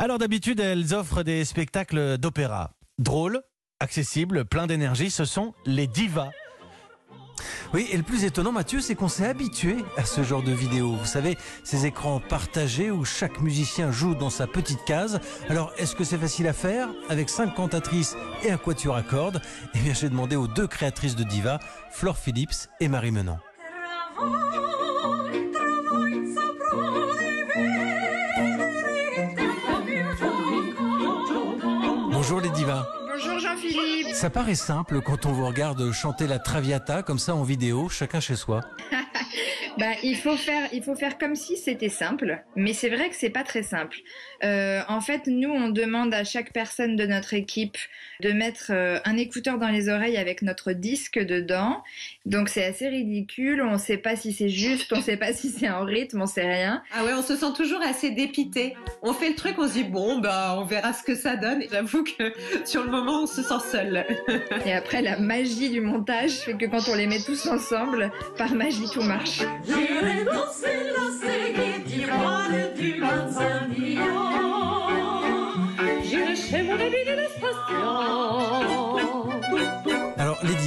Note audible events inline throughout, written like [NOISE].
Alors d'habitude, elles offrent des spectacles d'opéra. Drôles, accessibles, pleins d'énergie, ce sont les divas. Oui, et le plus étonnant, Mathieu, c'est qu'on s'est habitué à ce genre de vidéo. Vous savez, ces écrans partagés où chaque musicien joue dans sa petite case. Alors, est-ce que c'est facile à faire Avec cinq cantatrices et un quatuor à cordes? Eh bien, j'ai demandé aux deux créatrices de Diva, Flore Phillips et Marie Menant. Bonjour les divas. Bonjour Jean-Philippe. Ça paraît simple quand on vous regarde chanter la Traviata comme ça en vidéo, chacun chez soi. Bah, il faut faire, il faut faire comme si c'était simple, mais c'est vrai que c'est pas très simple. Euh, en fait, nous, on demande à chaque personne de notre équipe de mettre euh, un écouteur dans les oreilles avec notre disque dedans. Donc c'est assez ridicule. On sait pas si c'est juste, on sait pas si c'est en rythme, on sait rien. Ah ouais, on se sent toujours assez dépité. On fait le truc, on se dit bon, bah on verra ce que ça donne. J'avoue que sur le moment, on se sent seul. Et après, la magie du montage fait que quand on les met tous ensemble, par magie, tout marche. J'irai danser la séguée d'ivoire du Manzanillo. J'irai chez mon ami de l'espace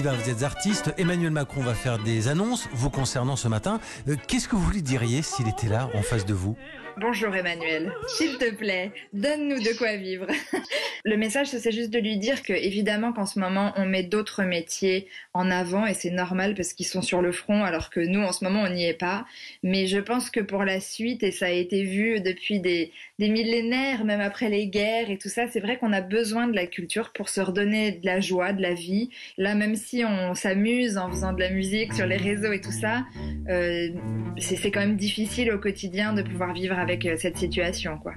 Vous êtes artistes. Emmanuel Macron va faire des annonces vous concernant ce matin. Euh, Qu'est-ce que vous lui diriez s'il était là en face de vous? Bonjour Emmanuel, s'il te plaît, donne-nous de quoi vivre. [LAUGHS] Le message, c'est juste de lui dire que évidemment qu'en ce moment, on met d'autres métiers en avant et c'est normal parce qu'ils sont sur le front alors que nous, en ce moment, on n'y est pas. Mais je pense que pour la suite, et ça a été vu depuis des, des millénaires, même après les guerres et tout ça, c'est vrai qu'on a besoin de la culture pour se redonner de la joie, de la vie. Là, même si on s'amuse en faisant de la musique sur les réseaux et tout ça, euh, c'est quand même difficile au quotidien de pouvoir vivre avec euh, cette situation, quoi.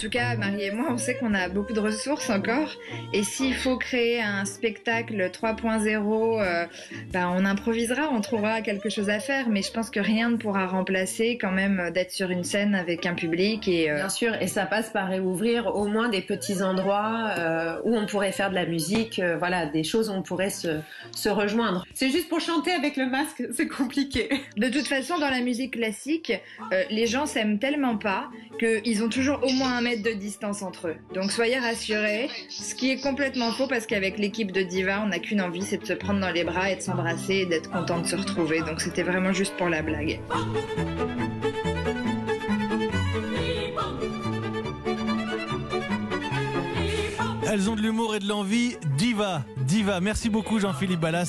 Tout cas, Marie et moi, on sait qu'on a beaucoup de ressources encore. Et s'il faut créer un spectacle 3.0, euh, ben, on improvisera, on trouvera quelque chose à faire. Mais je pense que rien ne pourra remplacer quand même d'être sur une scène avec un public. Et, euh, Bien sûr, et ça passe par réouvrir au moins des petits endroits euh, où on pourrait faire de la musique, euh, voilà, des choses où on pourrait se, se rejoindre. C'est juste pour chanter avec le masque, c'est compliqué. De toute façon, dans la musique classique, les gens s'aiment tellement pas qu'ils ont toujours au moins un de distance entre eux. Donc soyez rassurés, ce qui est complètement faux parce qu'avec l'équipe de Diva, on n'a qu'une envie, c'est de se prendre dans les bras et de s'embrasser et d'être content de se retrouver. Donc c'était vraiment juste pour la blague. Elles ont de l'humour et de l'envie. Diva, diva. Merci beaucoup Jean-Philippe Ballas.